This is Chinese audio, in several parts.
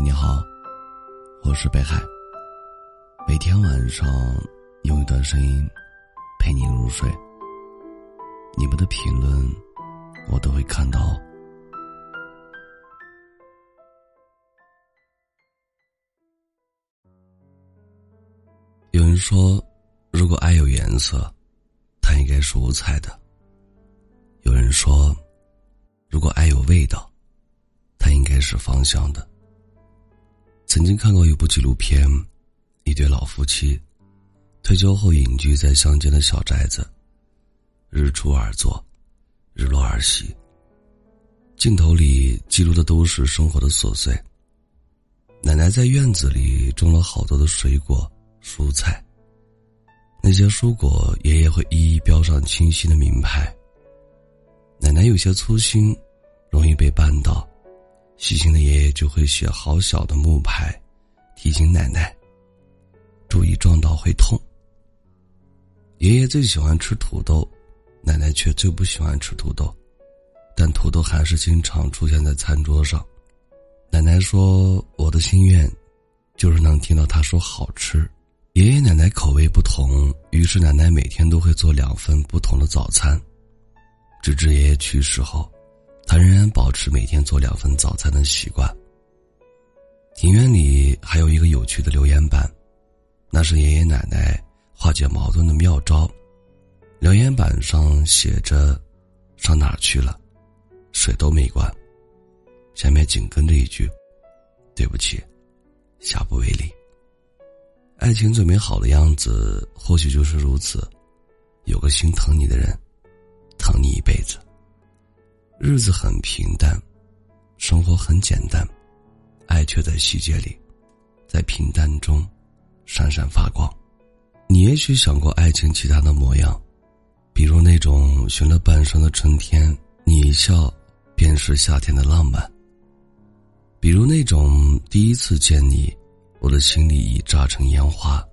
你好，我是北海。每天晚上用一段声音陪你入睡。你们的评论我都会看到。有人说，如果爱有颜色，它应该是五彩的。有人说，如果爱有味道，它应该是芳香的。曾经看过一部纪录片，一对老夫妻退休后隐居在乡间的小宅子，日出而作，日落而息。镜头里记录的都是生活的琐碎。奶奶在院子里种了好多的水果、蔬菜，那些蔬果爷爷会一一标上清晰的名牌。奶奶有些粗心，容易被绊倒。细心的爷爷就会写好小的木牌，提醒奶奶注意撞到会痛。爷爷最喜欢吃土豆，奶奶却最不喜欢吃土豆，但土豆还是经常出现在餐桌上。奶奶说：“我的心愿就是能听到他说好吃。”爷爷奶奶口味不同，于是奶奶每天都会做两份不同的早餐，直至爷爷去世后。他仍然保持每天做两份早餐的习惯。庭院里还有一个有趣的留言板，那是爷爷奶奶化解矛盾的妙招。留言板上写着：“上哪儿去了？水都没关。”下面紧跟着一句：“对不起，下不为例。”爱情最美好的样子，或许就是如此，有个心疼你的人，疼你一辈子。日子很平淡，生活很简单，爱却在细节里，在平淡中闪闪发光。你也许想过爱情其他的模样，比如那种寻了半生的春天，你一笑便是夏天的浪漫；比如那种第一次见你，我的心里已炸成烟花，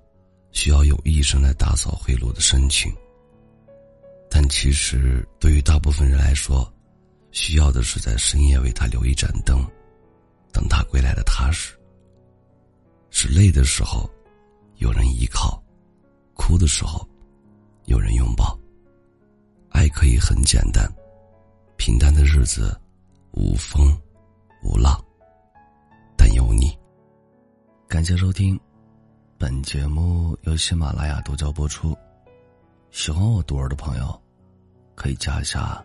需要用一生来打扫回路的深情。但其实，对于大部分人来说，需要的是在深夜为他留一盏灯，等他归来的踏实。是累的时候，有人依靠；哭的时候，有人拥抱。爱可以很简单，平淡的日子，无风无浪，但有你。感谢收听，本节目由喜马拉雅独家播出。喜欢我独儿的朋友，可以加一下。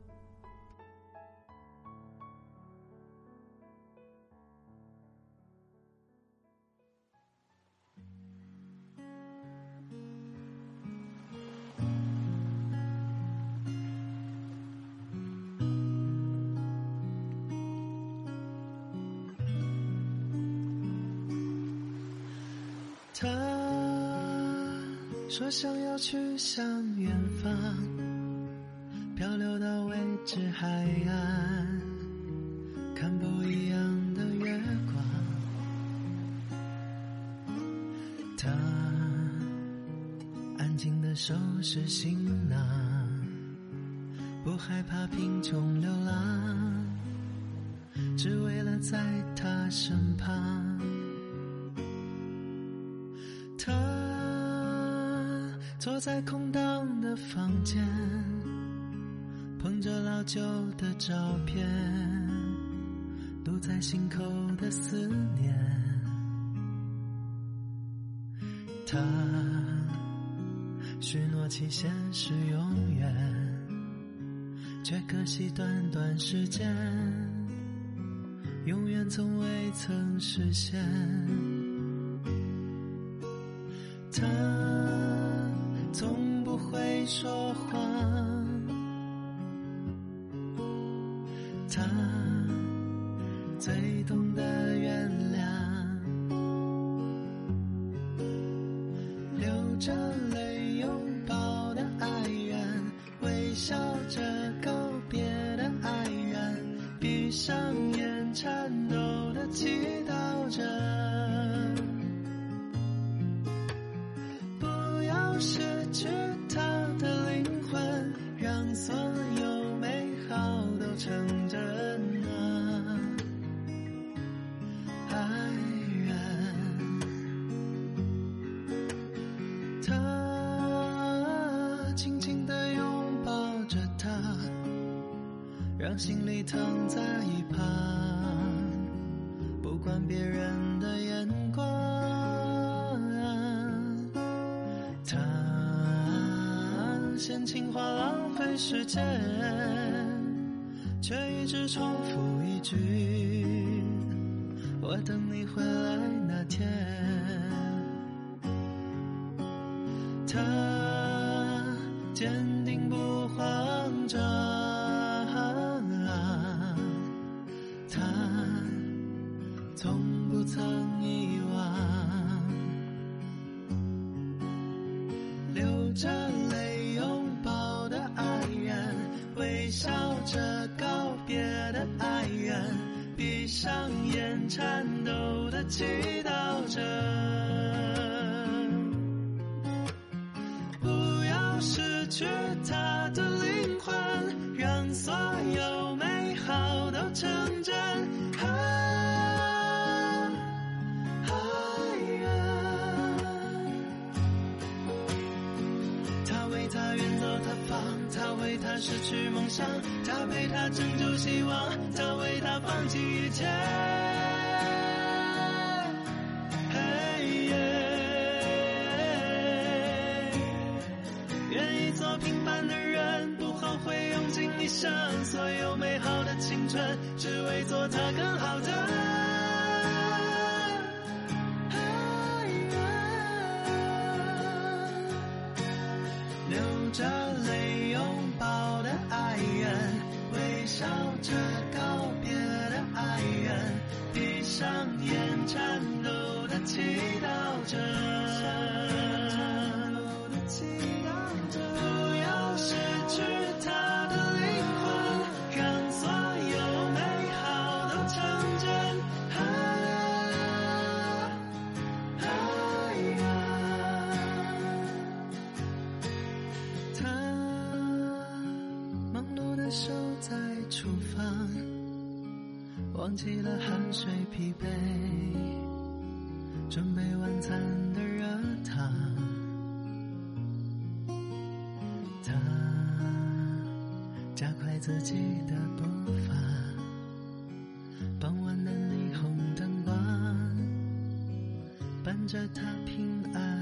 他说想要去向远方，漂流到未知海岸，看不一样的月光。他安静的收拾行囊，不害怕贫穷流浪，只为了在他身旁。他坐在空荡的房间，捧着老旧的照片，堵在心口的思念。他许诺期限是永远，却可惜短短时间，永远从未曾实现。他从不会说谎，他最懂得原谅，流着泪拥抱的爱人，微笑着告别的爱人，闭上眼颤抖的祈祷着。成真呢？爱人，他轻轻地拥抱着她，让心里疼在一旁，不管别人的眼光。他嫌情话浪费时间。却一直重复一句：“我等你回来那天。”他坚定不慌张，他从不曾遗忘上演颤抖的祈祷着。不要失去他的灵魂，让所有美好都成真。失去梦想，他陪他拯救希望，他为他放弃一切。双眼颤抖的祈祷着。忘记了汗水疲惫，准备晚餐的热汤。他加快自己的步伐，傍晚的霓虹灯光伴着他平安。